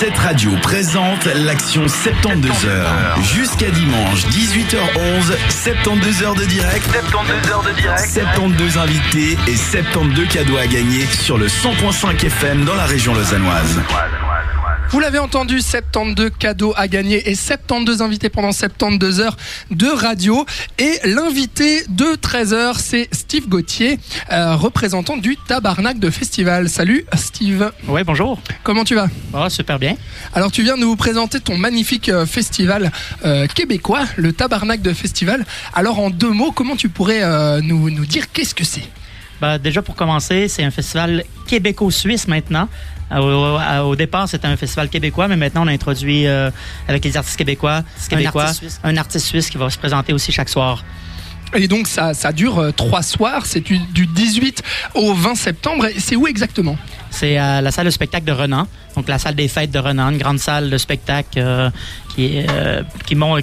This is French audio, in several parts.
Cette radio présente l'action 72 heures. Jusqu'à dimanche 18h11, 72 heures de direct. 72 heures de direct. 72 invités et 72 cadeaux à gagner sur le 100.5 FM dans la région lausannoise. Vous l'avez entendu, 72 cadeaux à gagner et 72 invités pendant 72 heures de radio. Et l'invité de 13 heures, c'est Steve Gauthier, euh, représentant du Tabarnak de Festival. Salut Steve. Oui, bonjour. Comment tu vas? Oh, Super bien. Alors tu viens de nous présenter ton magnifique euh, festival euh, québécois, le Tabarnak de Festival. Alors en deux mots, comment tu pourrais nous, nous dire qu'est-ce que c'est? Bah, déjà pour commencer, c'est un festival québéco-suisse maintenant. Au, départ, c'était un festival québécois, mais maintenant, on a introduit euh, avec les artistes québécois, québécois un, artiste suisse qui va se présenter aussi chaque soir. Et donc, ça, ça dure euh, trois soirs. C'est du, 18 au 20 septembre. C'est où exactement? C'est à la salle de spectacle de Renan. Donc, la salle des fêtes de Renan, une grande salle de spectacle euh, qui,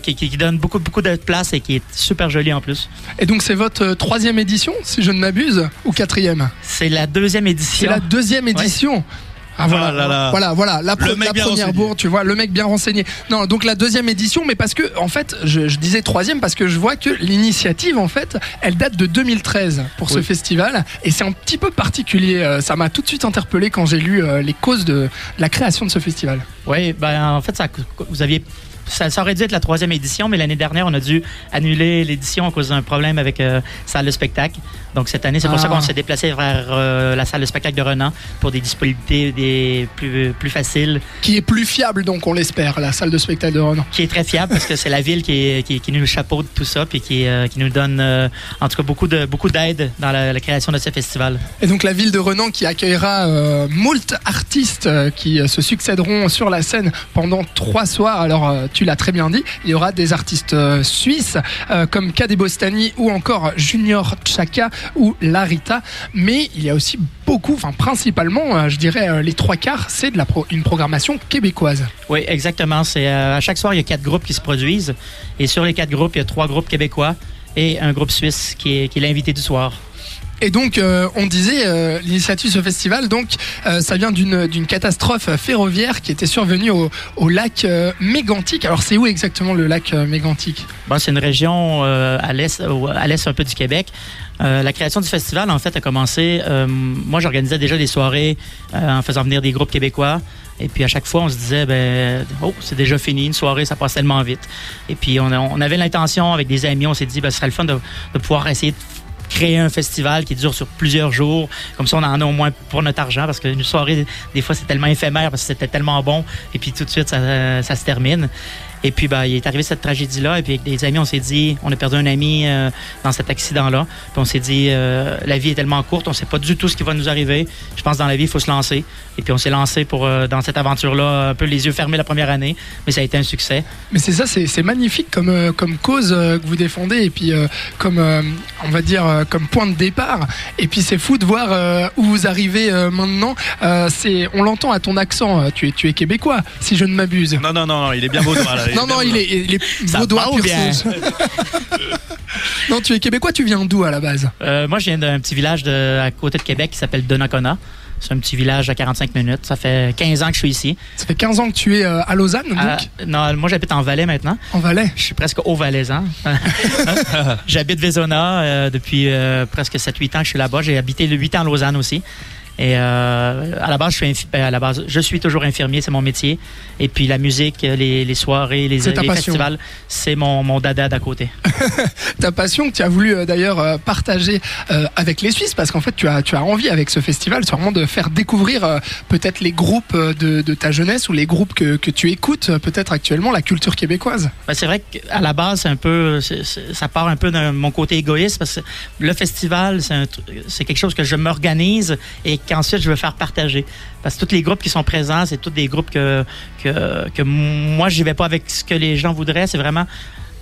qui, qui, donne beaucoup, beaucoup de place et qui est super jolie en plus. Et donc, c'est votre troisième édition, si je ne m'abuse, ou quatrième? C'est la deuxième édition. C'est la deuxième édition. Ah, voilà, ah voilà, voilà, la, première bourre, tu vois, le mec bien renseigné. Non, donc la deuxième édition, mais parce que, en fait, je, disais troisième parce que je vois que l'initiative, en fait, elle date de 2013 pour ce festival, et c'est un petit peu particulier. Euh, ça m'a tout de suite interpellé quand j'ai lu euh, les causes de la création de ce festival. Oui, ben en fait, ça, vous aviez ça, aurait dû être la troisième édition, mais l'année dernière, on a dû annuler l'édition à cause d'un problème avec euh, salle de spectacle. Donc cette année, c'est pour ça qu'on ah. s'est déplacé vers euh, la salle de spectacle de Renan pour des disponibilités des plus, plus faciles. Qui est plus fiable, donc on l'espère, la salle de spectacle de Renan. Qui est très fiable parce que c'est la ville qui, qui, qui, nous chapeaute tout ça et qui, euh, qui nous donne en tout cas beaucoup d'aide dans la, création de ce festival. Et donc la ville de Renan qui accueillera moult artistes qui se succéderont sur la scène pendant trois soirs. Alors tu l'as très bien dit, il y aura des artistes euh, suisses euh, comme Kadebostani ou encore Junior Chaka ou Larita, mais il y a aussi beaucoup, enfin principalement, euh, je dirais les trois quarts, c'est de la une programmation québécoise. Oui, exactement. C'est à chaque soir il y a quatre groupes qui se produisent et sur les quatre groupes il y a trois groupes québécois et un groupe suisse qui qui est l'invité du soir. Et donc, euh, on disait, euh, l'initiative ce festival, donc, euh, ça vient d'une catastrophe ferroviaire qui était survenue au, lac Mégantic. Alors, c'est où exactement le lac Mégantic? Bon, C'est une région à l'est un peu du Québec. la création du festival, en fait, a commencé. moi, j'organisais déjà des soirées en faisant venir des groupes québécois. Et puis à chaque fois, on se disait, ben, oh, c'est déjà fini, une soirée, ça passe tellement vite. Et puis on, avait l'intention avec des amis, on s'est dit, ben, ce serait le fun de, de pouvoir essayer de créer un festival qui dure sur plusieurs jours. Comme ça, on en a au moins pour notre argent parce qu'une soirée, des fois, c'est tellement éphémère parce que c'était tellement bon et puis tout de suite, ça, ça se termine. Et puis, bah, il est arrivé cette tragédie-là. Et puis, avec des amis, on s'est dit, on a perdu un ami euh, dans cet accident-là. Puis, on s'est dit, euh, la vie est tellement courte, on ne sait pas du tout ce qui va nous arriver. Je pense, dans la vie, il faut se lancer. Et puis, on s'est lancé pour, euh, dans cette aventure-là, un peu les yeux fermés la première année. Mais ça a été un succès. Mais c'est ça, c'est magnifique comme, comme cause que vous défendez. Et puis, comme, on va dire, comme point de départ. Et puis, c'est fou de voir où vous arrivez maintenant. c'est on l'entend à ton accent. Tu es, tu es québécois, si je ne m'abuse. Non, non, non, il est bien beau. Là non, non, il est, il est vaudois bien. non, tu es québécois, tu viens d'où à la base? Euh, Moi, je viens d'un petit village de, à côté de Québec qui s'appelle Donnacona. C'est un petit village à 45 minutes. Ça fait 15 ans que je suis ici. Ça fait 15 ans que tu es euh, à Lausanne, donc? Non, moi j'habite en Valais maintenant. En Valais? Je suis presque au Valaisan. j'habite Vaisona euh, depuis presque 7-8 ans que je suis là-bas. J'ai habité 8 ans à Lausanne aussi. Et euh, à la base, je suis ben, à la base, je suis toujours infirmier, c'est mon métier. Et puis la musique, les, les soirées, les, les festivals, c'est mon, mon dada d'à côté. ta passion que tu as voulu euh, d'ailleurs euh, partager avec les Suisses, parce qu'en fait, tu as, tu as envie avec ce festival, c'est vraiment de faire découvrir peut-être les groupes de, de, ta jeunesse ou les groupes que, que tu écoutes peut-être actuellement, la culture québécoise. Ben, c'est vrai qu'à la base, c'est un peu, ça part un peu de mon côté égoïste, parce que le festival, c'est quelque chose que je m'organise et qu'ensuite je veux faire partager. Parce que tous les groupes qui sont présents, c'est tous des groupes que, que, que moi, je vais pas avec ce que les gens voudraient. C'est vraiment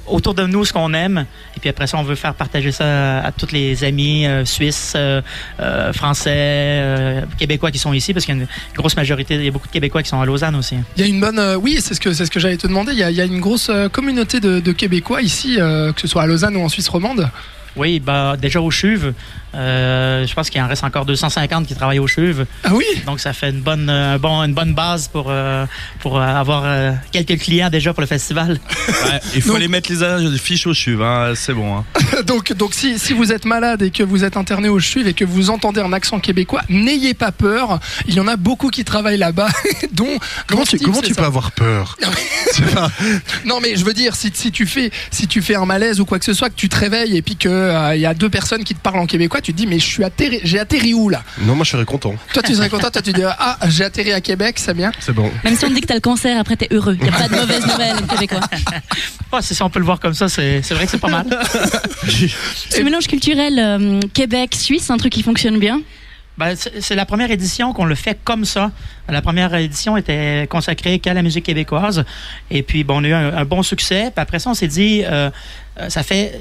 autour de nous ce qu'on aime. Et puis après ça, on veut faire partager ça à, tous les amis euh, suisses, euh, euh, français, québécois qui sont ici, parce qu'il y a une grosse majorité, il y a beaucoup de Québécois qui sont à Lausanne aussi. Il y a une bonne, oui, c'est ce que ce que j'allais te demander. Il y, a, une grosse communauté de Québécois ici, que ce soit à Lausanne ou en Suisse romande. Oui, bah, déjà au CHUV, euh, je pense qu'il en reste encore 250 qui travaillent au CHUV. Ah oui? Donc, ça fait une bonne, euh, bon, une bonne base pour, euh, pour euh, avoir euh, quelques clients déjà pour le festival. Ouais, il faut Donc- aller mettre les, les fiches au chuve, hein, c'est bon. Hein. donc, donc si, si vous êtes malade et que vous êtes interné au CHUV et que vous entendez un accent québécois, n'ayez pas peur. Il y en a beaucoup qui travaillent là-bas, dont Comment tu, comment tu peux avoir peur? Non mais je veux dire, si, si tu fais si tu fais un malaise ou quoi que ce soit, que tu te réveilles et puis que euh, il y a deux personnes qui te parlent en québécois, tu te dis mais je suis atterri, j'ai atterri où là? Non, moi je serais content. Toi tu serais content, toi tu dirais ah j'ai atterri à Québec, c'est bien. C'est bon. Même si on te dit que t'as le cancer, après t'es heureux. Y a pas de mauvaise nouvelle, québécois. Ah, si on peut le voir comme ça, c'est c'est vrai que c'est pas mal. Ce mélange culturel euh, Québec-Suisse, un truc qui fonctionne bien? Ben, c'est la première édition qu'on le fait comme ça. La première édition était consacrée qu'à la musique québécoise. Et puis, bon, on a eu un, un bon succès. Puis après ça, on s'est dit, euh, ça fait.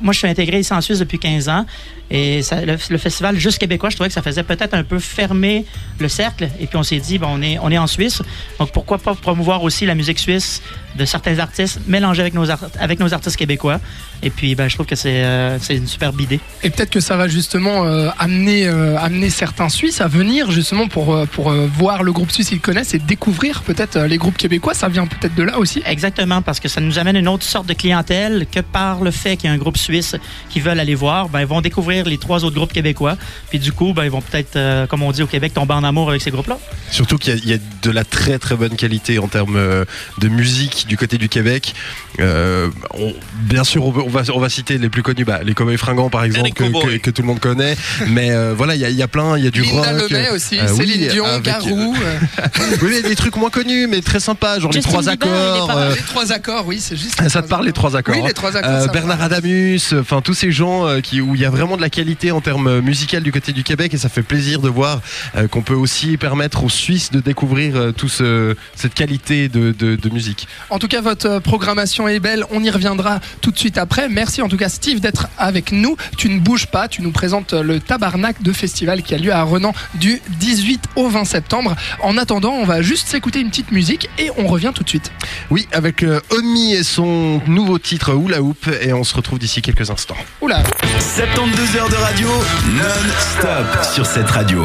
moi, je suis intégré ici en Suisse depuis 15 ans. Et le, festival Juste Québécois, je trouvais que ça faisait peut-être un peu fermer le cercle. Et puis, on s'est dit, bon, on est en Suisse. Donc, pourquoi pas promouvoir aussi la musique suisse de certains artistes mélangée avec nos, art- avec nos artistes québécois. Et puis, ben, je trouve que c'est euh, c'est une superbe idée. Et peut-être que ça va justement euh, amener euh, amener certains Suisses à venir justement pour pour euh, voir le groupe suisse qu'ils connaissent et découvrir peut-être les groupes québécois. Ça vient peut-être de là aussi. Exactement, parce que ça nous amène une autre sorte de clientèle que par le fait qu'il y a un groupe suisse qui veulent aller voir, ben, ils vont découvrir les trois autres groupes québécois. Puis du coup, ben, ils vont peut-être, euh, comme on dit au Québec, tomber en amour avec ces groupes-là. Surtout qu'il y, a- il y a de la très très bonne qualité en termes de musique du côté du Québec. Euh, on- bien sûr, on, va- on va, on va citer les plus connus, bah, les Cowboys Fringants par exemple, que, Cowboys. que- que tout le monde connaît. Mais euh, voilà, il y a, il y a plein, il y a du Linda rock. Lemay aussi, euh, oui, Céline Dion, avec- Garou, euh, Oui, mais des trucs moins connus, mais très sympas, genre Justin les trois Bieber, il accords. pas euh, les trois accords, oui, c'est juste. ça te parle les trois accords Oui, hein. les trois accords. Euh, me Bernard. Adamus, enfin tous ces gens euh, qui, où il y a vraiment de la qualité en termes musicaux du côté du Québec et ça fait plaisir de voir euh, qu'on peut aussi permettre aux Suisses de découvrir euh, tout ce, cette qualité de, de- de musique. En tout cas, votre euh, programmation est belle. On y reviendra tout de suite après. Merci en tout cas, Steve, d'être avec nous. Tu ne bouges pas. Tu nous présentes euh, le Tabarnak de Festival qui a lieu à Renan du 18 au 20 septembre. En attendant, on va juste s'écouter une petite musique et on revient tout de suite. Oui, avec euh, Omi et son nouveau titre Hula Hoop et on se retrouve d'ici quelques instants. Oula. 72 heures de radio non-stop sur cette radio.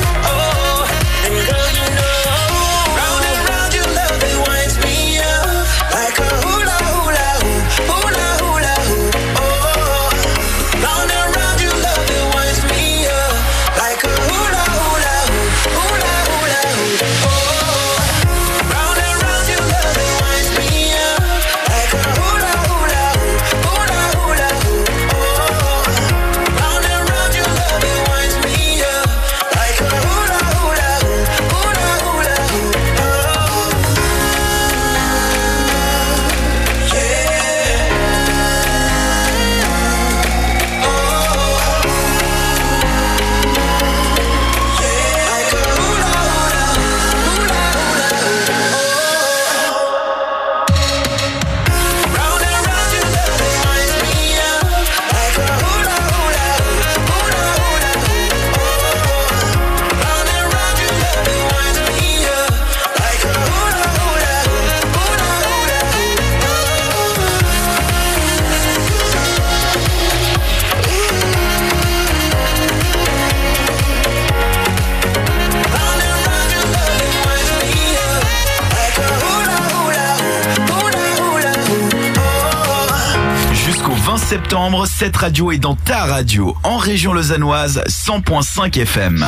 septembre, cette radio est dans ta radio, en région lausannoise, 100.5 FM.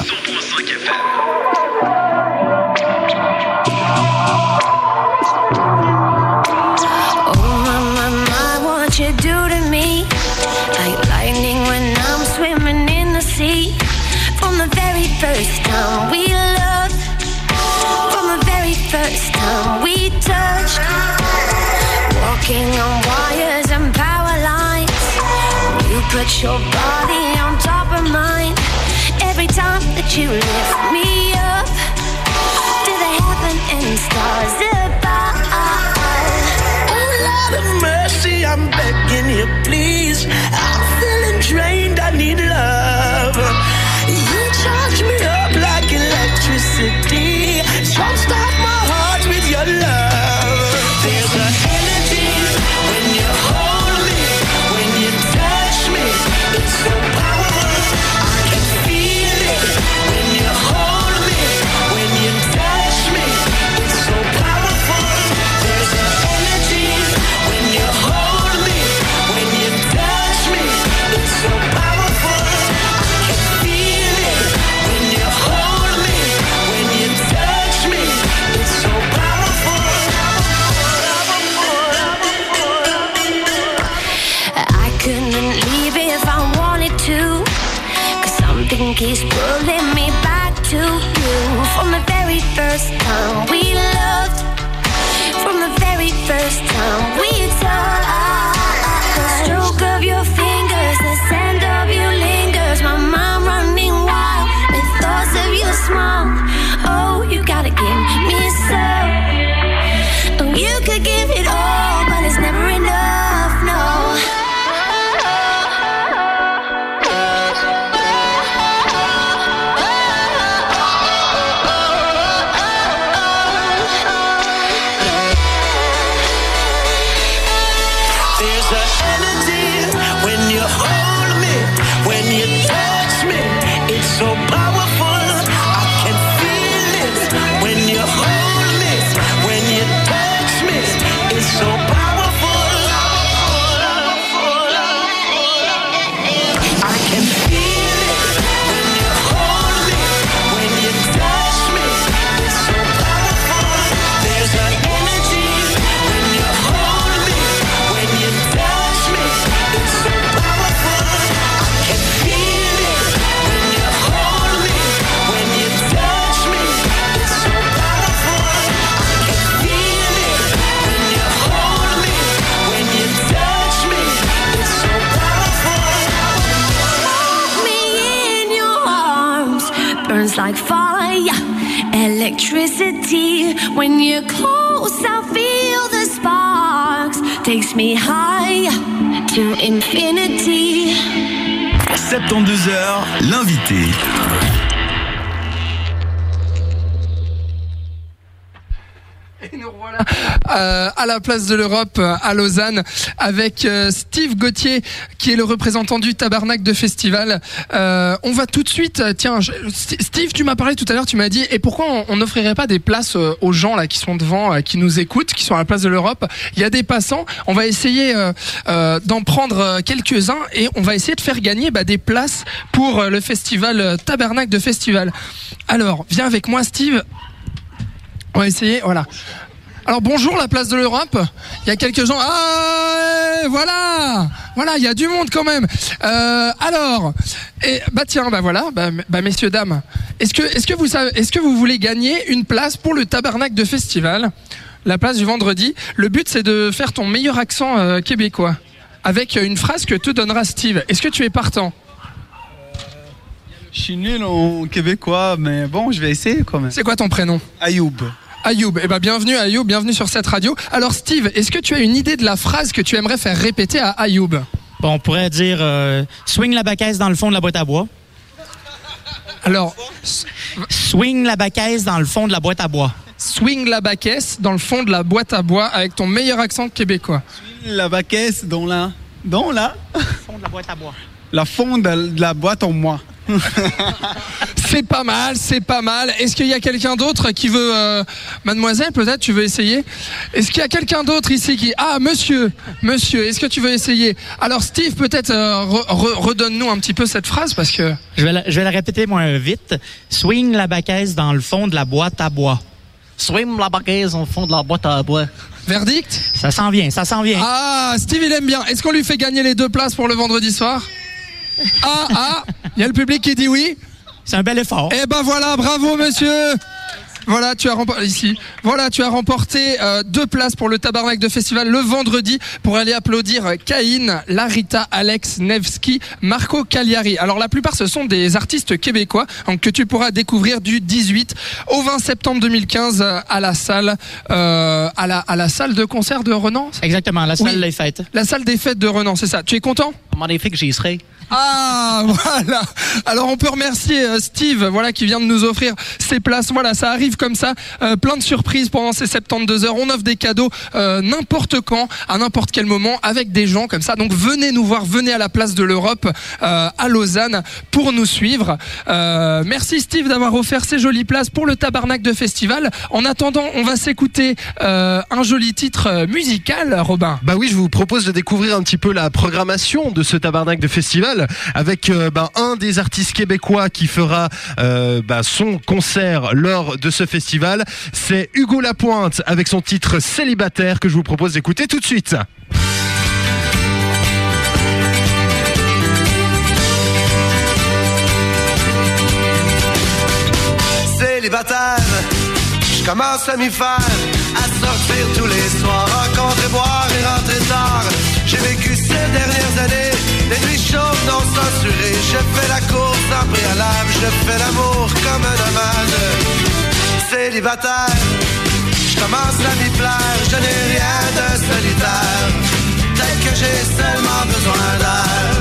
Your body on top of mine. Every time that you lift couldn't leave if I wanted to. Cause something keeps pulling me back to you. From the very first time we loved, from the very first time we touched. The stroke of your fingers, the scent of lingers. My mind running wild with thoughts of your smile. Burns like fire, electricity. When you're close, I feel the sparks. Takes me high to infinity. 72h, l'invité. Euh, à la place de l'Europe euh, à Lausanne avec euh, Steve Gauthier qui est le représentant du Tabarnak de Festival. Euh, on va tout de suite, euh, tiens, Steve, tu m'as parlé tout à l'heure, tu m'as dit, et pourquoi on- n'offrirait pas des places euh, aux gens là qui sont devant, qui nous écoutent, qui sont à la place de l'Europe? Il y a des passants, on va essayer d'en prendre quelques-uns et on va essayer de faire gagner bah, des places pour le festival Tabarnak de Festival. Alors, viens avec moi Steve. On va essayer, voilà. Alors bonjour la place de l'Europe. Il y a quelques gens. Ah voilà, voilà, il y a du monde quand même. Euh, alors, et, bah tiens, bah voilà, bah, bah, messieurs dames, est-ce que est-ce que vous savez, est-ce que vous voulez gagner une place pour le Tabarnak de Festival, la place du vendredi Le but c'est de faire ton meilleur accent euh, québécois avec une phrase que te donnera Steve. Est-ce que tu es partant? Je suis nul en québécois, mais bon, je vais essayer quand même. C'est quoi ton prénom? Ayoub. Ayoub, eh ben bienvenue Ayoub, bienvenue sur cette radio. Alors Steve, est-ce que tu as une idée de la phrase que tu aimerais faire répéter à Ayoub? Bon, on pourrait dire euh, swing la baquette dans le fond de la boîte à bois. Alors, Swing la baquette dans le fond de la boîte à bois. swing la baquette dans le fond de la boîte à bois avec ton meilleur accent québécois. La baquette dans la... Dans la... Fond de la boîte à bois. La fond de de la boîte en moi. C'est pas mal, c'est pas mal. Est-ce qu'il y a quelqu'un d'autre qui veut, euh, mademoiselle, peut-être, tu veux essayer? Est-ce qu'il y a quelqu'un d'autre ici qui, ah, monsieur, monsieur, est-ce que tu veux essayer? Alors, Steve, peut-être, euh, re- re- redonne-nous un petit peu cette phrase parce que. Je vais, la, je vais la répéter moins vite. Swing la baquette dans le fond de la boîte à bois. Swim la baguette au fond de la boîte à bois. Verdict? Ça s'en vient, ça s'en vient. Ah, Steve, il aime bien. Est-ce qu'on lui fait gagner les deux places pour le vendredi soir? Ah, ah, il y a le public qui dit oui. C'est un bel effort. Eh ben voilà, bravo monsieur. Voilà, tu as remporté ici. Voilà, tu as remporté euh, deux places pour le Tabarnak de Festival le vendredi pour aller applaudir euh, Caïn, Larita, Alex Nevsky, Marco Cagliari. Alors la plupart ce sont des artistes québécois donc, que tu pourras découvrir du 18 au 20 septembre 2015 euh, à la salle euh, à la à la salle de concert de Renan. Exactement, la salle Oui. des fêtes. La salle des fêtes de Renan, c'est ça. Tu es content? Magnifique, j'y serai. Ah voilà. Alors on peut remercier euh, Steve, voilà qui vient de nous offrir ces places. Voilà, ça arrive comme ça, euh, plein de surprises pendant ces 72 heures. On offre des cadeaux euh, n'importe quand, à n'importe quel moment, avec des gens comme ça. Donc venez nous voir, venez à la place de l'Europe à Lausanne pour nous suivre. Merci Steve d'avoir offert ces jolies places pour le Tabarnak de Festival. En attendant, on va s'écouter un joli titre musical, Robin. Bah oui, je vous propose de découvrir un petit peu la programmation de ce tabarnak de festival avec euh, bah, un des artistes québécois qui fera euh, bah, son concert lors de ce festival. C'est Hugo Lapointe avec son titre Célibataire que je vous propose d'écouter tout de suite. Célibataire, je commence à m'y faire, à sortir tous les soirs, rencontrer, boire et rentrer tard. J'ai vécu ces dernières années, non. Je fais la course en préalable, je fais l'amour comme un nomade. Célibataire, je commence à m'y plaire, je n'ai rien de solitaire. Peut-être que j'ai seulement besoin d'air.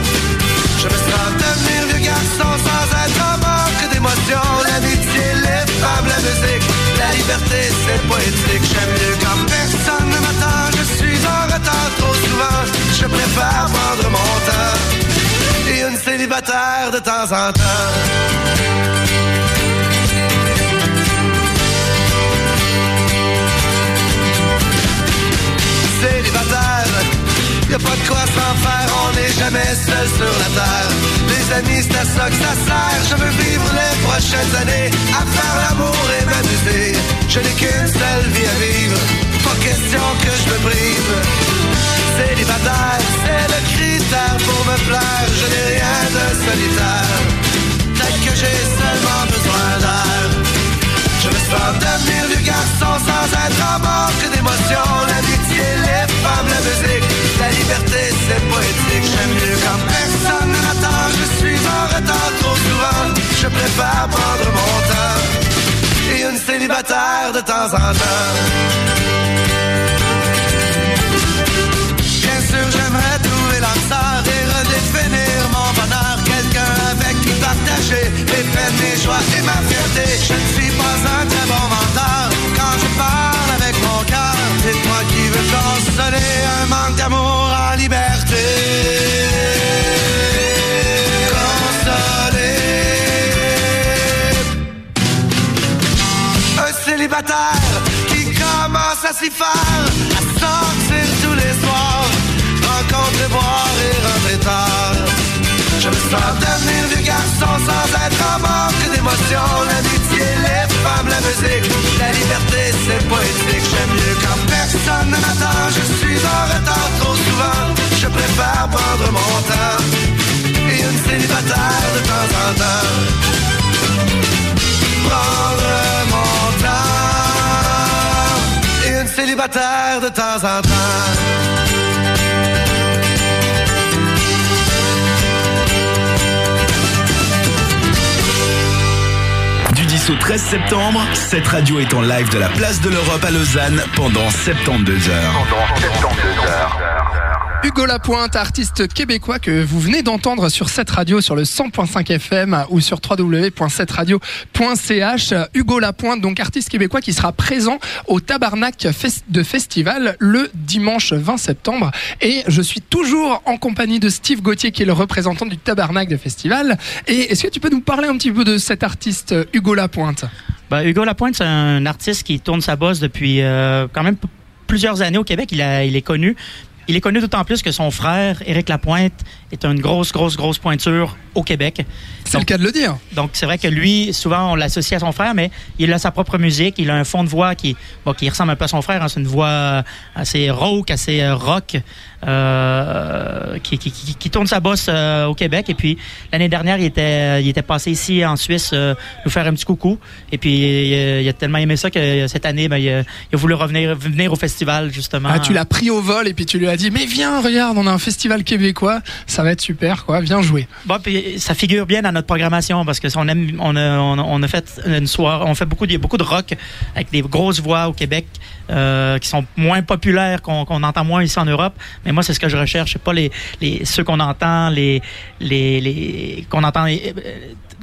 Je me sens devenir vieux garçon sans être en manque d'émotion. L'amitié, les femmes, la musique, la liberté, c'est poétique. J'aime mieux quand personne ne m'attend. Je suis en retard trop souvent. Je préfère prendre mon temps. Célibataire de temps en temps. Célibataire, y a pas de quoi s'en faire, on n'est jamais seul sur la terre. Les amis, c'est à ça que ça sert. Je veux vivre les prochaines années à faire l'amour et m'amuser. Préfère prendre mon temps. Et une célibataire de temps en temps. Bien sûr, j'aimerais trouver l'âme et redéfinir mon bonheur. Quelqu'un avec qui partager mes peines, mes joies et ma fierté. Je ne suis pas un très bon menteur quand je parle avec mon cœur. C'est toi qui veux consoler un manque d'amour en liberté. Célibataire qui commence à s'y faire, à sortir tous les soirs, rencontrer, boire et rentrer tard. Je me sens devenir vieux garçon sans être en manque d'émotion. L'amitié, les femmes, la musique, la liberté, c'est poétique. J'aime mieux quand personne ne m'attend. Je suis en retard trop souvent. Je préfère prendre mon temps. Et une célibataire de temps en temps prendre mon célibataire de temps en temps. Du 10 au 13 septembre, cette radio est en live de la place de l'Europe à Lausanne pendant 72 heures. Hugo Hugo Lapointe, artiste québécois que vous venez d'entendre sur cette radio sur le 100.5 FM ou sur www.7radio.ch. Hugo Lapointe, donc artiste québécois qui sera présent au Tabarnak de Festival le dimanche 20 septembre. Et je suis toujours en compagnie de Steve Gauthier qui est le représentant du Tabarnak de Festival. Et est-ce que tu peux nous parler un petit peu de cet artiste Hugo Lapointe? Ben, Hugo Lapointe, c'est un artiste qui tourne sa bosse depuis euh, quand même plusieurs années au Québec. Il est connu. Il est connu d'autant plus que son frère, Éric Lapointe, est une grosse, grosse, grosse pointure au Québec. C'est le cas de le dire. Donc, c'est vrai que lui, souvent, on l'associe à son frère, mais il a sa propre musique. Il a un fond de voix qui, bon, qui ressemble un peu à son frère. hein. C'est une voix assez rauque, assez euh, rock, euh, qui, qui, qui, qui tourne sa bosse euh, au Québec. Et puis, l'année dernière, il était, il était passé ici en Suisse euh, nous faire un petit coucou. Et puis, il a tellement aimé ça que cette année, ben, il, a, il a voulu revenir venir au festival, justement. Ah, tu l'as pris au vol et puis tu lui as dit mais viens regarde on a un festival québécois ça va être super quoi viens jouer Bon, puis ça figure bien dans notre programmation parce que on aime, on a, on a, fait une soirée, on fait beaucoup, de- beaucoup de rock avec des grosses voix au Québec qui sont moins populaires, qu'on qu'on entend moins ici en Europe. Mais moi, c'est ce que je recherche, c'est pas les, ceux qu'on entend, les, les, qu'on entend euh,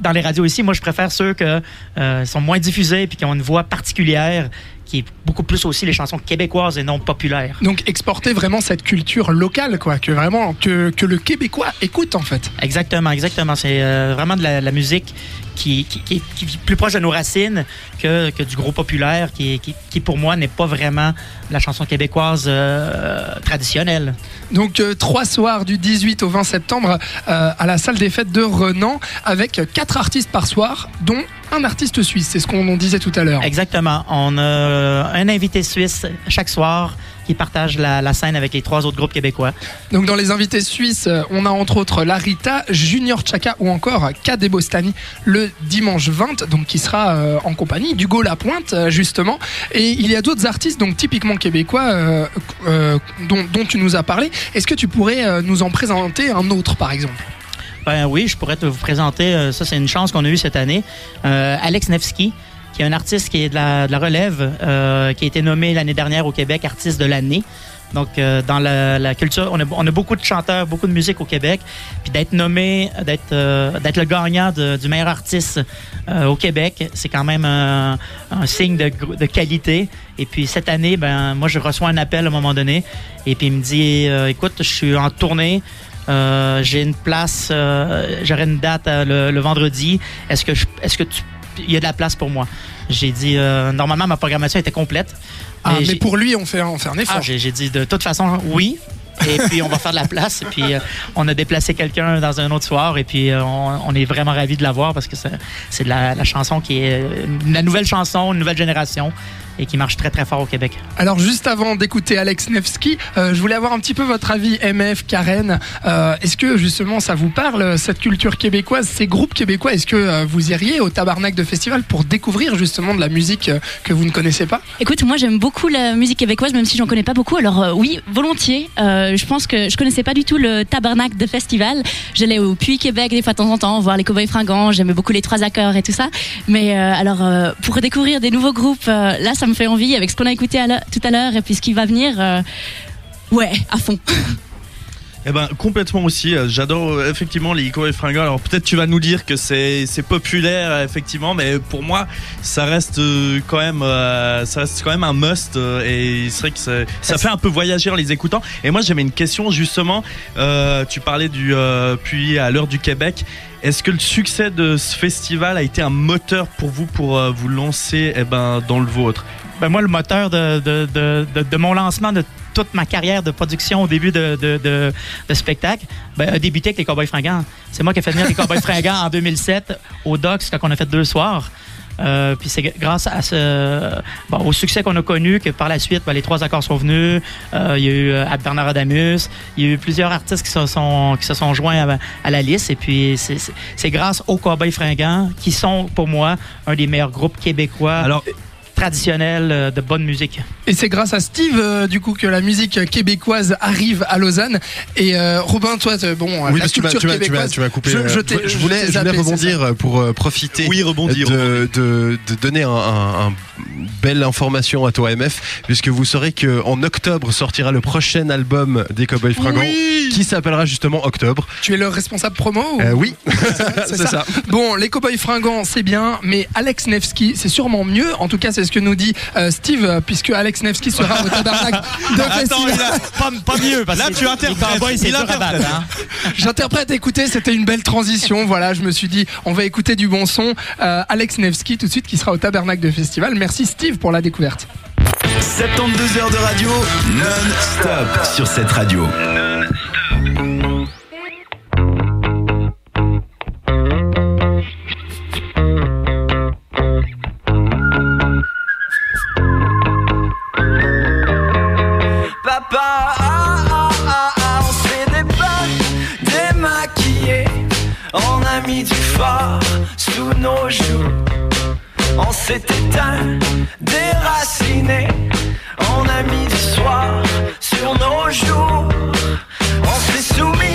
dans les radios ici. Moi, je préfère ceux que euh, sont moins diffusés puis qui ont une voix particulière, qui est beaucoup plus aussi les chansons québécoises et non populaires. donc exporter vraiment cette culture locale quoi que vraiment que, que le québécois écoute en fait Exactement, exactement. C'est euh, vraiment de la, la musique qui, qui, qui, qui est plus proche de nos racines que, que du gros populaire, qui, pour moi n'est pas vraiment la chanson québécoise euh, traditionnelle. donc euh, trois soirs du 18 au 20 septembre euh, à la salle des fêtes de Renan avec quatre artistes par soir dont un artiste suisse c'est ce qu'on en disait tout à l'heure Exactement. On a un invité suisse chaque soir qui partage la, la scène avec les trois autres groupes québécois. donc dans les invités suisses euh, on a entre autres Larita Junior Chaka ou encore Kade Bostani le dimanche 20 donc qui sera euh, en compagnie d'Hugo Lapointe euh, justement et il y a d'autres artistes donc typiquement québécois euh, euh, dont, dont tu nous as parlé est-ce que tu pourrais euh, nous en présenter un autre par exemple? Ben oui, je pourrais te vous présenter, euh, ça c'est une chance qu'on a eue cette année, euh, Alex Nevsky, qui est un artiste qui est de la, de la relève, euh, qui a été nommé l'année dernière au Québec artiste de l'année. Donc, euh, dans la, la culture, on a, on a beaucoup de chanteurs, beaucoup de musique au Québec. Puis d'être nommé, d'être euh, d'être le gagnant du meilleur artiste euh, au Québec, c'est quand même un, un signe de, de qualité. Et puis cette année, ben moi, je reçois un appel à un moment donné. Et puis il me dit, euh, écoute, je suis en tournée. Euh, j'ai une place, euh, j'aurai une date euh, le, le vendredi. Est-ce que je, est-ce que tu, il y a de la place pour moi? J'ai dit euh, normalement ma programmation était complète. Ah, mais pour lui, on fait, on fait un effort. ah, j'ai j'ai dit de toute façon oui. Et puis on va faire de la place. Et puis euh, on a déplacé quelqu'un dans un autre soir. Et puis euh, on, on est vraiment ravis de l'avoir parce que c'est c'est de la, la chanson qui est la nouvelle chanson, une nouvelle génération et qui marche très très fort au Québec. Alors juste avant d'écouter Alex Nevsky, euh, je voulais avoir un petit peu votre avis, MF, Karen. Euh, est-ce que justement ça vous parle, cette culture québécoise, ces groupes québécois? Est-ce que euh, vous iriez au tabarnak de festival pour découvrir justement de la musique euh, que vous ne connaissez pas? Écoute, moi j'aime beaucoup la musique québécoise, même si j'en connais pas beaucoup. Alors euh, oui, volontiers. Euh, je pense que je connaissais pas du tout le tabarnak de festival. J'allais au Puy Québec des fois de temps en temps voir les Cowboys fringants. J'aimais beaucoup les trois accords et tout ça. Mais euh, alors euh, pour découvrir des nouveaux groupes, euh, là ça me fait envie avec ce qu'on a écouté tout à l'heure et puis ce qui va venir. euh, ouais, à fond. Eh ben complètement aussi. euh, J'adore euh, effectivement les Icos et Fringants. Alors peut-être tu vas nous dire que c'est populaire euh, effectivement, mais pour moi ça reste quand même ça reste quand même un must et c'est vrai que ça, ça fait un peu voyager en les écoutant. Et moi j'avais une question justement. Euh, tu parlais du euh, puis à l'heure du Québec. Est-ce que le succès de ce festival a été un moteur pour vous pour euh, vous lancer eh ben dans le vôtre? Ben moi, le moteur de, de, de, de, mon lancement de toute ma carrière de production au début de, de, de, de spectacle ben, a débuté avec les Cowboys Fringants. C'est moi qui ai fait venir les Cowboys Fringants en 2007 au Docks quand on a fait deux soirs. Euh, puis c'est grâce à ce, bon, au succès qu'on a connu que par la suite, ben, les trois accords sont venus. Euh, il y a eu euh, Bernard Adamus. Il y a eu plusieurs artistes qui se sont, qui se sont joints à, à la liste. Et puis c'est grâce aux Cowboys Fringants qui sont pour moi un des meilleurs groupes québécois. Alors traditionnelle euh, de bonne musique. Et c'est grâce à Steve, euh, du coup, que la musique québécoise arrive à Lausanne. Et euh, Robin, toi, bon, Oui, la parce tu culture tu m'as coupé. Je, je t'ai- je voulais, t'ai je voulais zappé, c'est rebondir pour euh, profiter Oui, rebondir. de, de, de donner un, un- un belle information à toi MF puisque vous saurez que en octobre sortira le prochain album des Cowboys Fringants qui s'appellera justement Octobre. Tu es le responsable promo ou- Euh, oui, c'est ça. Bon, les cowboys fringants, c'est bien, mais Alex Nevsky, c'est sûrement mieux. En tout cas, c'est ce que nous dit euh, Steve, euh, puisque Alex Nevsky sera au tabarnak de Attends, festival. il a- Pas, pas mieux, parce Là, que tu interprètes. Il interprète. hein. J'interprète, écoutez, c'était une belle transition. Voilà, je me suis dit, on va écouter du bon son. Euh, Alex Nevsky, tout de suite, qui sera au tabernacle de festival. Merci Steve pour la découverte. 72 heures de radio non-stop sur cette radio. On s'est dépa- démaquillé. On a mis du fard sous nos joues. On s'est éteint, déraciné. On a mis du soir sur nos joues. On s'est soumis,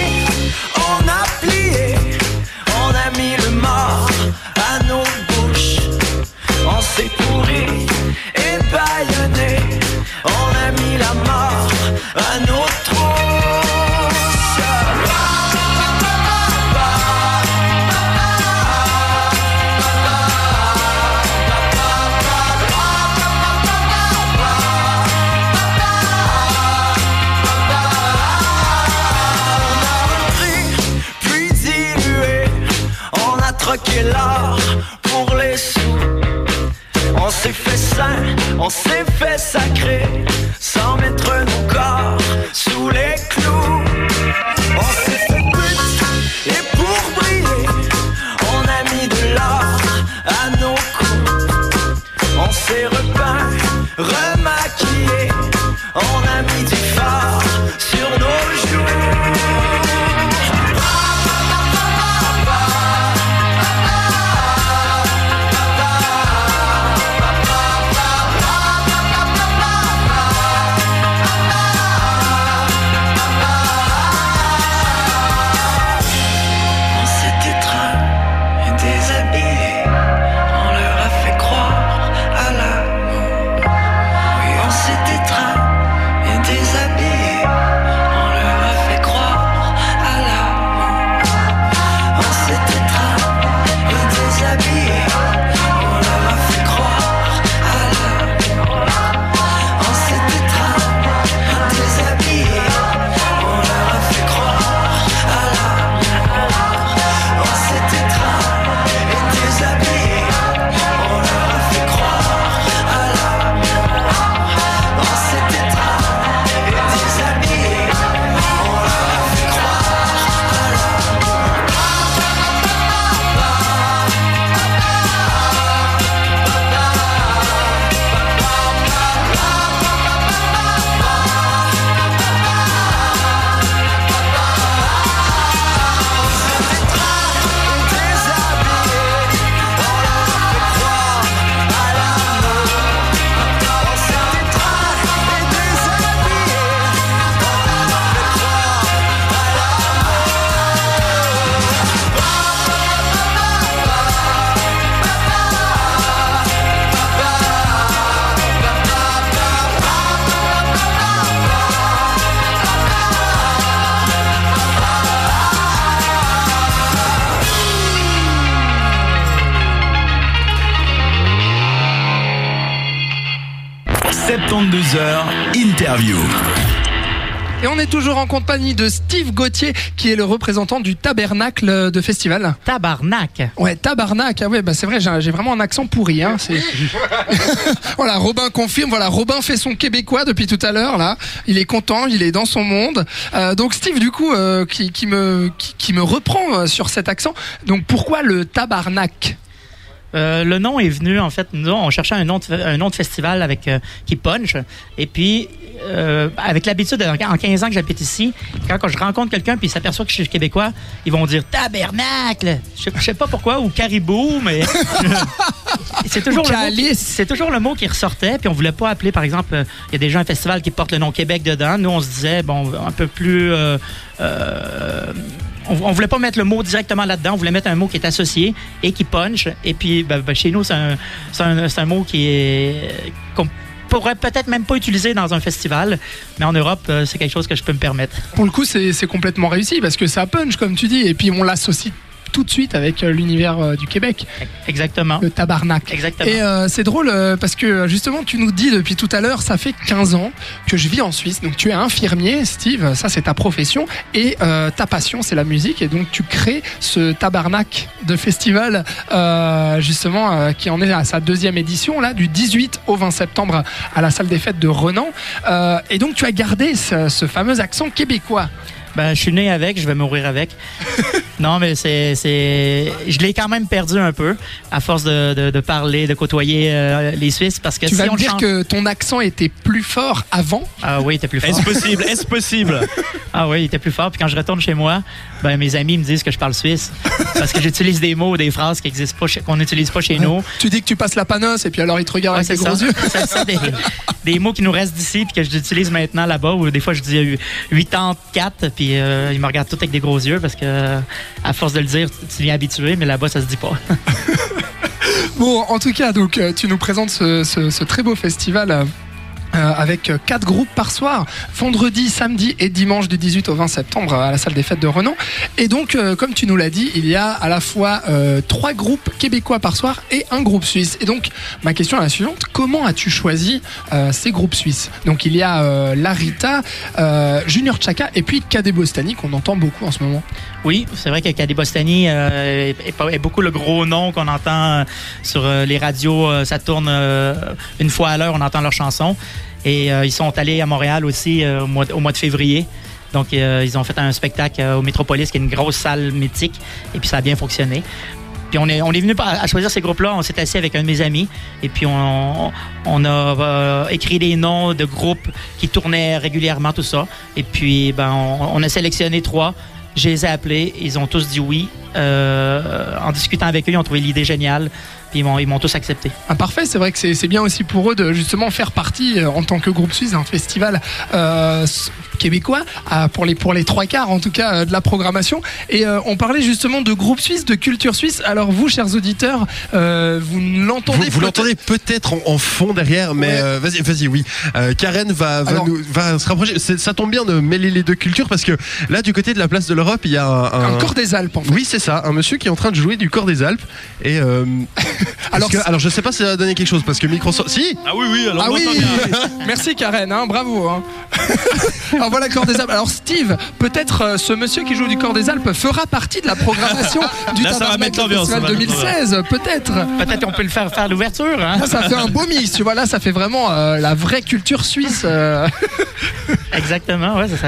on 72 heures interview. Et on est toujours en compagnie de Steve Gauthier, qui est le représentant du tabernacle de festival. Tabarnak. Ouais, tabarnak. Ah ouais, bah c'est vrai, j'ai vraiment un accent pourri. Hein, voilà, Robin confirme. Voilà, Robin fait son québécois depuis tout à l'heure. Là, il est content, il est dans son monde. Euh, donc Steve, du coup, euh, qui, qui me qui, qui me reprend euh, sur cet accent. Donc pourquoi le tabarnak? Euh, le nom est venu, en fait, nous, on cherchait un nom de, un nom de festival avec, euh, qui punch. Et puis, euh, avec l'habitude, de- en 15 ans que j'habite ici, quand, quand je rencontre quelqu'un puis il s'aperçoit que je suis québécois, ils vont dire tabernacle. Je sais- je sais pas pourquoi, ou caribou, mais c'est toujours, Ou le mot qui- calice. c'est toujours le mot qui ressortait. Puis on voulait pas appeler, par exemple, il y a déjà un festival qui porte le nom Québec dedans. Nous, on se disait, bon, un peu plus. euh, on, voulait pas mettre le mot directement là-dedans. On voulait mettre un mot qui est associé et qui punch. Et puis, ben, ben, chez nous, c'est un, un, mot qui est qu'on pourrait peut-être même pas utiliser dans un festival, mais en Europe, euh, c'est quelque chose que je peux me permettre. Pour le coup, c'est complètement réussi parce que ça punch, comme tu dis, et puis on l'associe tout de suite avec euh, l'univers euh, du Québec, Exactement. le tabarnak. Exactement. Et euh, c'est drôle parce que justement, tu nous dis depuis tout à l'heure, ça fait 15 ans que je vis en Suisse. Donc tu es infirmier, Steve, ça c'est ta profession. Et euh, ta passion, c'est la musique. Et donc tu crées ce tabarnak de festival, euh, justement, qui en est à sa deuxième édition, là, du 18 au 20 septembre à la salle des fêtes de Renan. Et donc tu as gardé ce, ce fameux accent québécois. Ben, je suis né avec, je vais mourir avec. non, mais c'est, c'est, je l'ai quand même perdu un peu à force de, de, de parler, de côtoyer euh, les Suisses, parce que Tu si vas on me dire que ton accent était plus fort avant? Ah oui, il était plus fort. Est-ce possible? Est-ce possible? Ah oui, il était plus fort. Puis quand je retourne chez moi, ben mes amis me disent que je parle suisse parce que j'utilise des mots, des phrases qui existent pas, qu'on n'utilise pas chez nous. Tu dis que tu passes la panos et puis alors ils te regardent Ouais, avec c'est des gros yeux. C'est ça, des, des mots qui nous restent d'ici puis que j'utilise maintenant là-bas. Ou des fois, je dis euh, 84 puis euh, ils me regardent tout avec des gros yeux parce que euh, à force de le dire, tu viens habitué, mais là-bas, ça se dit pas. Bon, en tout cas, donc euh, tu nous présentes ce, très beau festival. Euh, avec quatre groupes par soir, vendredi, samedi et dimanche du 18 au 20 septembre à la salle des fêtes de Renan. Et donc, euh, comme tu nous l'as dit, il y a à la fois euh, trois groupes québécois par soir et un groupe suisse. Et donc, ma question est la suivante comment as-tu choisi ces groupes suisses? Donc, il y a Larita, Junior Chaka et puis Kadé Bostani qu'on entend beaucoup en ce moment. Oui, c'est vrai que Cadé Bostani est, est beaucoup le gros nom qu'on entend sur les radios. ça tourne une fois à l'heure, on entend leurs chansons. Et euh, ils sont allés à Montréal aussi euh, au, mois, de- février. Donc, euh, ils ont fait un spectacle au Métropolis, qui est une grosse salle mythique. Et puis, ça a bien fonctionné. Puis, on est, on est venu à choisir ces groupes-là. On s'est assis avec un de mes amis. Et puis, on, on a écrit des noms de groupes qui tournaient régulièrement, tout ça. Et puis, ben, on, a sélectionné trois. Je les ai appelés, ils ont tous dit oui. En discutant avec eux, ils ont trouvé l'idée géniale, ils m'ont, tous accepté. Ah, parfait, c'est vrai que c'est bien aussi pour eux de justement faire partie euh, en tant que groupe suisse d'un festival euh, québécois pour les pour les trois quarts en tout cas euh, de la programmation. Et euh, on parlait justement de groupe suisse, de culture suisse. Alors vous, chers auditeurs, euh, vous l'entendez Vous, peut-être- l'entendez peut-être en, en fond derrière, mais Ouais. euh, vas-y, vas-y, oui. Euh, Karen va, va, Alors- nous- va se rapprocher. Ça tombe bien de mêler les deux cultures parce que là, du côté de la place de l'Europe, il y a un, un corps des Alpes en fait. Oui, c'est ça, un monsieur qui est en train de jouer du corps des Alpes. Et euh, Alors, alors, que, alors, je sais pas si ça va donner quelque chose parce que Microsoft. Si Ah oui, oui, alors Ah oui, merci Karen, hein, bravo. hein. Alors voilà, Corps des Alpes. Alors Steve, peut-être euh, ce monsieur qui joue du Corps des Alpes fera partie de la programmation du Là, ça va Tabarnak mettre l'ambiance, Festival ça va mettre 2016, peut-être. Peut-être qu'on peut le faire faire l'ouverture. Hein? Là, ça fait un beau mix, tu vois. Là, ça fait vraiment euh, la vraie culture suisse. euh. Exactement, ouais, c'est ça.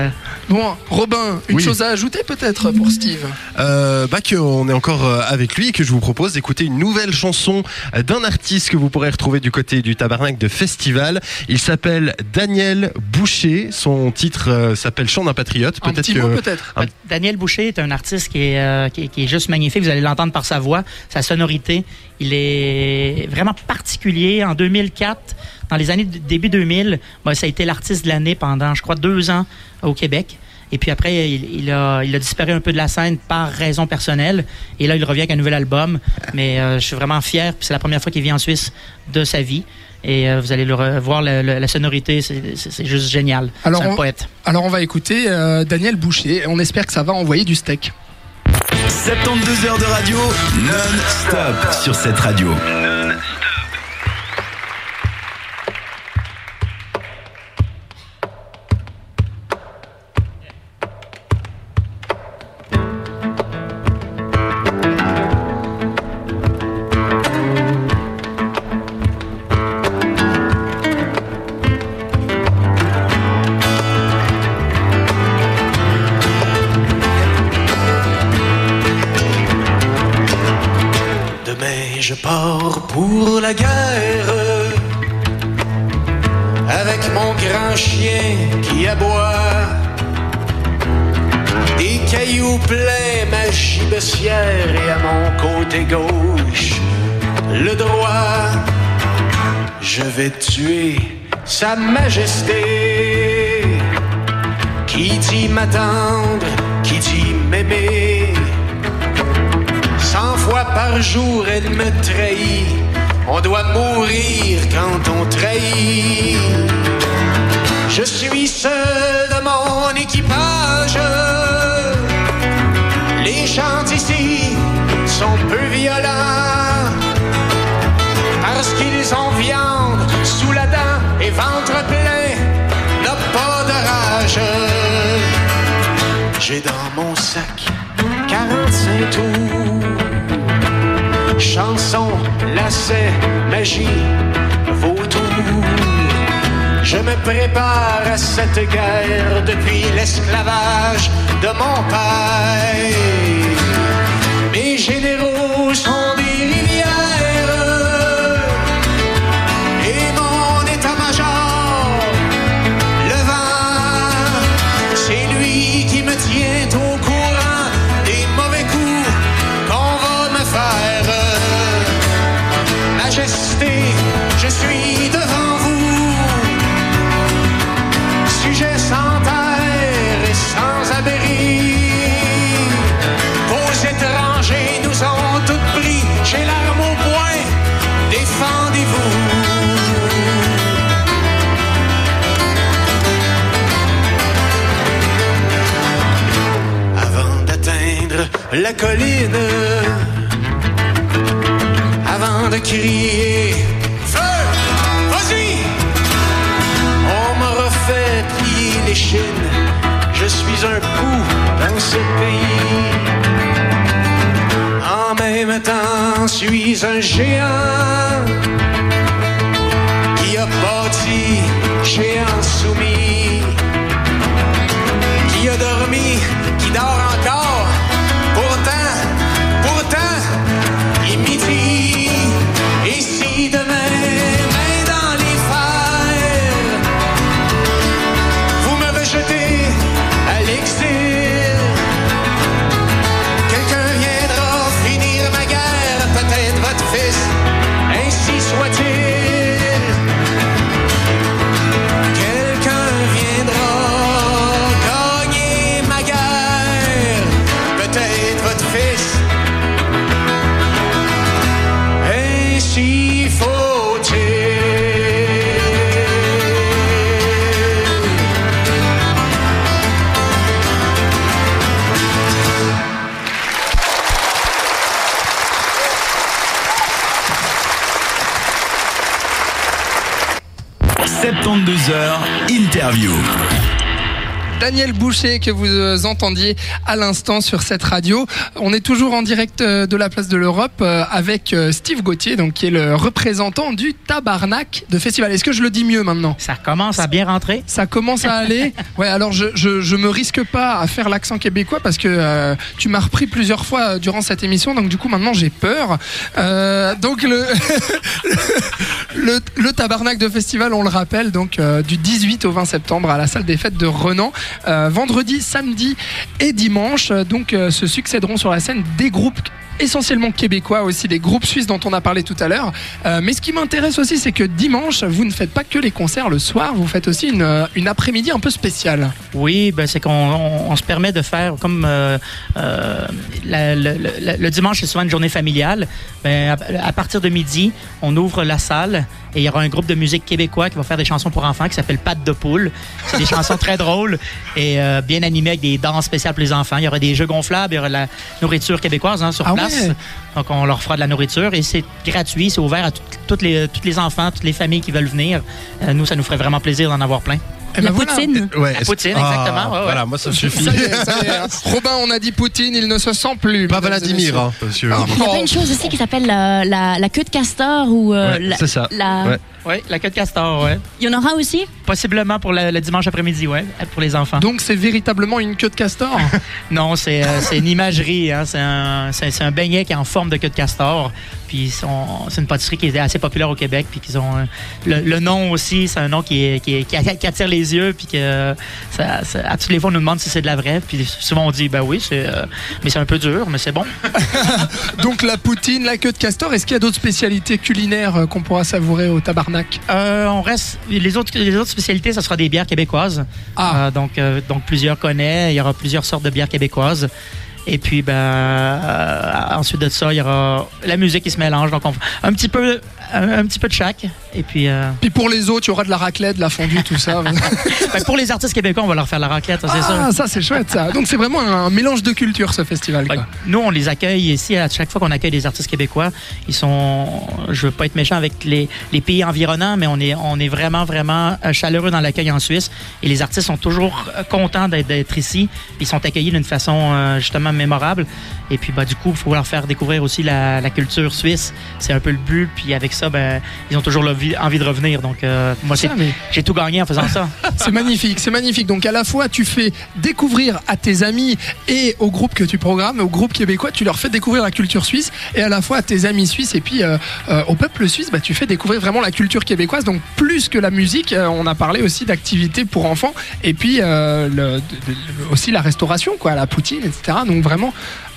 Bon, Robin, une Oui. chose à ajouter peut-être pour Steve? Euh, bah, qu'on est encore euh, avec lui et que je vous propose d'écouter une nouvelle chanson euh, d'un artiste que vous pourrez retrouver du côté du Tabarnak de Festival. Il s'appelle Daniel Boucher. Son titre euh, s'appelle Chant d'un patriote. Peut-être que. peut-être. Daniel Boucher est un artiste qui est, euh, qui, est- qui est juste magnifique. Vous allez l'entendre par sa voix, sa sonorité. Il est vraiment particulier. En 2004, dans les années début 2000, ben, ça a été l'artiste de l'année pendant, je crois, deux ans au Québec. Et puis après, il, il a, il a disparu un peu de la scène par raison personnelle. Et là, il revient avec un nouvel album. Mais euh, je suis vraiment fier. Puis c'est la première fois qu'il vient en Suisse de sa vie. Et euh, vous allez le voir la, la- la sonorité, c'est juste génial. Alors, c'est un on- poète. Alors, on va écouter euh, Daniel Boucher. On espère que ça va envoyer du steak. 72 heures de radio non-stop sur cette radio. Sa majesté qui dit m'attendre, qui dit m'aimer. Cent fois par jour elle me trahit. On doit mourir quand on trahit. Je suis seul de mon équipage. J'ai dans mon sac 45 tours. Chanson, lacet, magie, vautour. Je me prépare à cette guerre depuis l'esclavage de mon père. Mes généraux la colline, avant de crier Feu! Vas-y! On m'a refait plier les chines. Je suis un pou dans ce pays. En même temps, suis un géant qui a bâti géant soumis, 72 heures interview. Daniel Boucher que vous euh, entendiez à l'instant sur cette radio. On est toujours en direct euh, de la place de l'Europe euh, avec Steve Gauthier, donc qui est le représentant du Tabarnak de festival. Est-ce que je le dis mieux maintenant? Ça commence à bien rentrer. Ça commence à aller. Ouais, alors je, je, je me risque pas à faire l'accent québécois parce que euh, tu m'as repris plusieurs fois durant cette émission, donc du coup maintenant j'ai peur. Euh, donc le, le le de festival, on le rappelle, donc euh, du 18 au 20 septembre à la salle des fêtes de Renan. Euh, vendredi, samedi et dimanche, donc euh, se succéderont sur la scène des groupes essentiellement québécois aussi des groupes suisses dont on a parlé tout à l'heure. Euh, mais ce qui m'intéresse aussi c'est que dimanche vous ne faites pas que les concerts. Le soir vous faites aussi une, euh, après-midi un peu spéciale. Oui, ben c'est qu'on on, on se permet de faire comme euh, le, dimanche, c'est souvent une journée familiale. Ben, à partir de midi, on ouvre la salle et il y aura un groupe de musique québécois qui va faire des chansons pour enfants qui s'appelle Patte de poule. C'est des chansons très drôles et euh, bien animées avec des danses spéciales pour les enfants. Il y aura des jeux gonflables, il y aura de la nourriture québécoise hein, sur Ah place. ouais? Donc on leur fera de la nourriture et c'est gratuit, c'est ouvert à tout- toutes les enfants, toutes les familles qui veulent venir. Euh, nous, ça nous ferait vraiment plaisir d'en avoir plein. Eh La ben voilà. poutine. Ouais, La poutine, Ah, exactement, ouais, ouais. Voilà, moi ça me suffit. Ça y est, ça y est, hein. Robin on a dit Poutine il ne se sent plus Pas Vladimir, hein, que- Ah, Il y a pas une chose aussi qui s'appelle la, la, la queue de castor ou euh, Ouais, la- c'est ça. la- Ouais. Oui, la queue de castor, ouais. Il y en aura aussi? Possiblement pour le, le dimanche après-midi, ouais, pour les enfants. donc c'est véritablement une queue de castor? Non, c'est euh, c'est une imagerie, hein, c'est un, c'est- c'est un beignet qui est en forme de queue de castor. Puis c'est une pâtisserie qui est assez populaire au Québec. Puis qu'ils ont le, le nom aussi, c'est un nom qui, est- qui, est- qui a- qui attire les yeux. Puis que ça, ça- à toutes les fois, on nous demande si c'est de la vraie. Puis souvent, on dit, ben oui, c'est, euh, mais c'est un peu dur, mais c'est bon. Donc la poutine, la queue de castor. Est-ce qu'il y a d'autres spécialités culinaires euh, qu'on pourra savourer au tabarnak? Euh, on reste les autres les autres spécialités, ça sera des bières québécoises. Ah. Euh, donc donc plusieurs connaissent. Il y aura plusieurs sortes de bières québécoises. Et puis ben euh, ensuite de ça, il y aura la musique qui se mélange. Donc on, un petit peu un, un petit peu de chaque. Et puis euh, Puis pour les autres, il y aura de la raclette, de la fondue, tout ça. ben, pour les artistes québécois, on va leur faire la raclette, c'est ah, ça c'est chouette ça. Donc c'est vraiment un mélange de culture ce festival. Quoi. Nous, on les accueille ici. À chaque fois qu'on accueille des artistes québécois, ils sont. Je veux pas être méchant avec les, les pays environnants, mais on est, on est vraiment, vraiment euh, chaleureux dans l'accueil en Suisse. Et les artistes sont toujours euh, contents d'être, d'être ici. Ils sont accueillis d'une façon euh, justement mémorable. Et puis, bah, du coup, il faut leur faire découvrir aussi la, la culture suisse. C'est un peu le but. Puis avec ça, ben, ils ont toujours envie de revenir. Donc, euh, moi, mais- j'ai tout gagné en faisant ça. C'est magnifique, c'est magnifique. Donc à la fois tu fais découvrir à tes amis et au groupe que tu programmes, au groupe québécois, tu leur fais découvrir la culture suisse et à la fois à tes amis suisses et puis euh, euh, au peuple suisse, bah, tu fais découvrir vraiment la culture québécoise. Donc plus que la musique, on a parlé aussi d'activités pour enfants et puis le- de- de- aussi la restauration, quoi, la poutine, etc. Donc vraiment.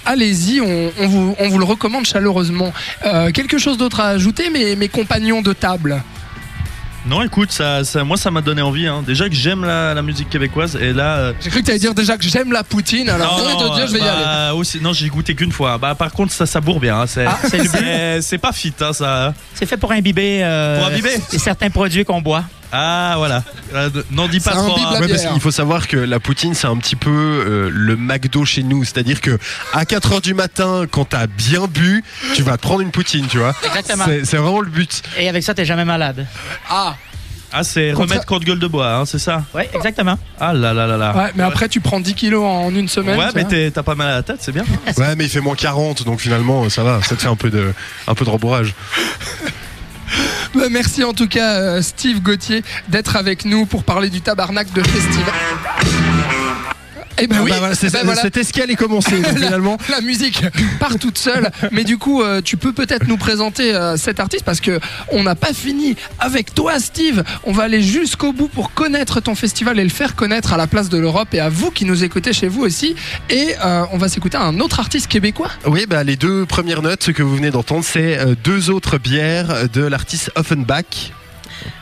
Allez-y, on, on vous, on vous le recommande chaleureusement. Euh, quelque chose d'autre à ajouter, mes, mes compagnons de table? Non, écoute, ça, ça- moi ça m'a donné envie. hein. Déjà que j'aime la, la musique québécoise et là. euh, J'ai cru que tu allais dire déjà que j'aime la poutine, alors non, rien de Dieu, je vais y aller. bah, aussi, non, j'ai goûté qu'une fois. Bah, par contre, ça, ça bourre bien. hein. C'est, Ah, c'est le but. c'est, c'est pas fit, hein, ça. C'est fait pour imbiber, euh, Pour imbiber? certains produits qu'on boit. Ah, voilà. Euh, N'en dis pas trop. hein. Ouais, parce qu'il faut savoir que la poutine, c'est un petit peu euh, le McDo chez nous. C'est-à-dire que à 4 heures du matin, quand t'as bien bu, tu vas te prendre une poutine, tu vois. Exactement. C'est vraiment le but. Et avec ça, t'es jamais malade. Ah, Ah, c'est remettre contre gueule de bois, hein, c'est ça Oui, exactement. Ah là là là là. ouais, mais après tu prends 10 kilos en une semaine. Ouais, mais t'as pas mal à la tête, c'est bien. Ouais, mais il fait moins 40, donc finalement, ça va. Ça te fait un peu de, un peu de rembourrage. Bah, merci en tout cas euh, Steve Gauthier d'être avec nous pour parler du tabarnak de festival. Eh ben Ah oui, bah voilà, c'est- eh ben voilà. Cette escale est commencée, donc La- finalement. La musique part toute seule, mais du coup, euh, tu peux peut-être nous présenter euh, cet artiste parce que on n'a pas fini avec toi, Steve. On va aller jusqu'au bout pour connaître ton festival et le faire connaître à la place de l'Europe et à vous qui nous écoutez chez vous aussi. Et euh, on va s'écouter un autre artiste québécois. Oui, bah, les deux premières notes, que vous venez d'entendre, c'est deux autres bières de l'artiste Offenbach.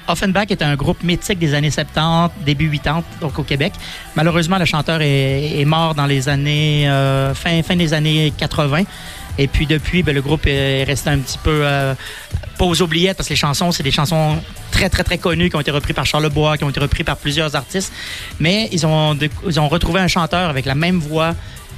Offenbach est un groupe mythique des années 70, début 80, donc au Québec. Malheureusement, le chanteur est, mort dans les années euh, fin, fin des années 80. Et puis depuis, ben, le groupe est resté un petit peu euh, pas aux parce que les chansons, c'est des chansons très très très connues qui ont été reprises par Charles Bois, qui ont été reprises par plusieurs artistes. Mais ils ont, retrouvé un chanteur avec la même voix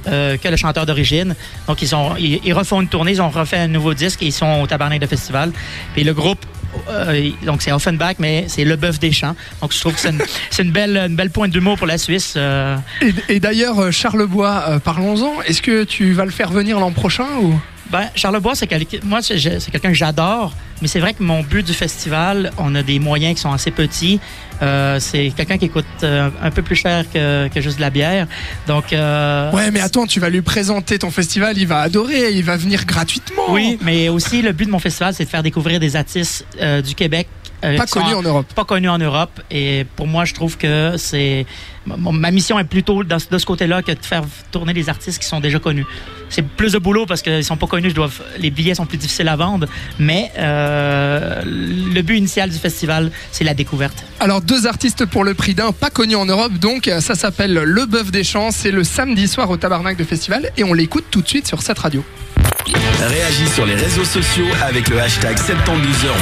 euh, que le chanteur d'origine. Donc ils, ont, ils, ils refont une tournée, ils ont refait un nouveau disque et ils sont au Tabarnak de Festival. Le groupe, euh, donc c'est Offenbach, mais c'est Le Bœuf des Champs. Donc je trouve que c'est une, c'est une belle, une belle pointe d'humour pour la Suisse. euh. Et, et d'ailleurs, euh, Charlebois, euh, parlons-en. Est-ce que tu vas le faire venir l'an prochain ou? Ben, Charlebois, c'est quelqu'un, moi, c'est quelqu'un que j'adore, mais c'est vrai que mon but du festival, on a des moyens qui sont assez petits. Euh, c'est quelqu'un qui coûte euh, un peu plus cher que, que juste de la bière. Donc, euh, Ouais, mais attends, tu vas lui présenter ton festival, il va adorer, il va venir gratuitement. oui, mais aussi le but de mon festival, c'est de faire découvrir des artistes du Québec. Euh, Pas connu en Europe. Pas connus en Europe. Et pour moi, je trouve que c'est. Ma mission est plutôt dans- de ce côté-là que de faire tourner des artistes qui sont déjà connus. C'est plus de boulot parce qu'ils sont pas connus, je dois, les billets sont plus difficiles à vendre. Mais euh, le but initial du festival, c'est la découverte. Alors deux artistes pour le prix d'un, pas connus en Europe, donc ça s'appelle Le Bœuf des Champs, c'est le samedi soir au Tabarnak de Festival et on l'écoute tout de suite sur cette radio. Réagis sur les réseaux sociaux avec le hashtag 72heures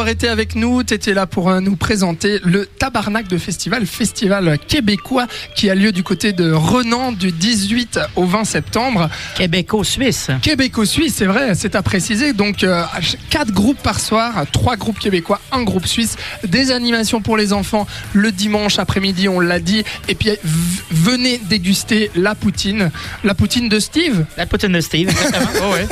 d'avoir été avec nous. Tu étais là pour euh, nous présenter le Tabarnak de Festival, festival québécois qui a lieu du côté de Renan du 18 au 20 septembre. Québéco-Suisse. Québéco-Suisse, c'est vrai, c'est à préciser. Donc, euh, quatre groupes par soir, trois groupes québécois, un groupe suisse, des animations pour les enfants le dimanche après-midi, on l'a dit. Et puis, venez déguster la poutine. La poutine de Steve La poutine de Steve, exactement. Oh ouais.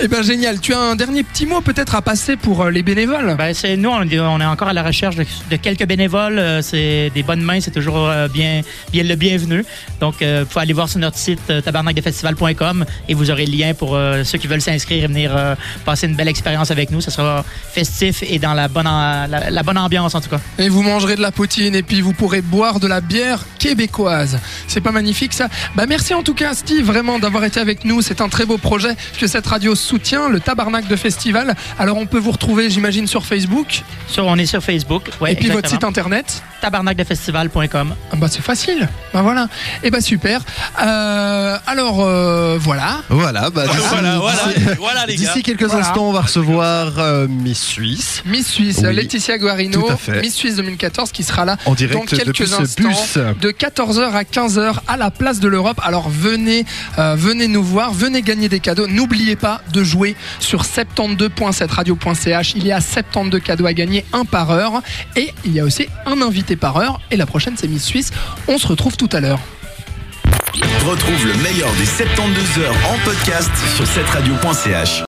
Eh ben génial. Tu as un dernier petit mot peut-être à passer pour euh, les bénévoles? Ben, c'est, nous, on est, on est encore à la recherche de, de quelques bénévoles. Euh, C'est des bonnes mains, c'est toujours euh, bien, bien le bienvenu. Donc, euh, vous pouvez aller voir sur notre site euh, tabernacdefestival.com et vous aurez le lien pour euh, ceux qui veulent s'inscrire et venir euh, passer une belle expérience avec nous. Ça sera festif et dans la bonne, en- la, la bonne ambiance, en tout cas. Et vous mangerez de la poutine et puis vous pourrez boire de la bière québécoise. C'est pas magnifique ça? Bah merci en tout cas Steve vraiment d'avoir été avec nous. C'est un très beau projet que cette radio soutient, le Tabarnak de Festival. Alors on peut vous retrouver j'imagine sur Facebook Sur, on est sur Facebook. Ouais, et puis votre exactement. site internet. tabernacdefestival.com. Ah bah c'est facile. Bah voilà. Et bah super. Euh, alors euh, voilà. Voilà, bah, d'ici- Voilà, voilà, les gars. D'ici quelques Voilà. instants, on va recevoir euh, Miss Suisse Miss Suisse, Oui, Laetitia Guarino, tout à fait. Miss Suisse 2014 qui sera là en direct dans quelques instants. bus. de 14h à 15h à la place de l'Europe. Alors venez, euh, venez nous voir, venez gagner des cadeaux. N'oubliez pas de jouer sur 72.7radio.ch. Il y a 72 cadeaux à gagner, un par heure. Et il y a aussi un invité par heure. Et la prochaine, c'est Miss Suisse. On se retrouve tout à l'heure. Retrouve le meilleur des 72 heures en podcast sur cette radio.ch.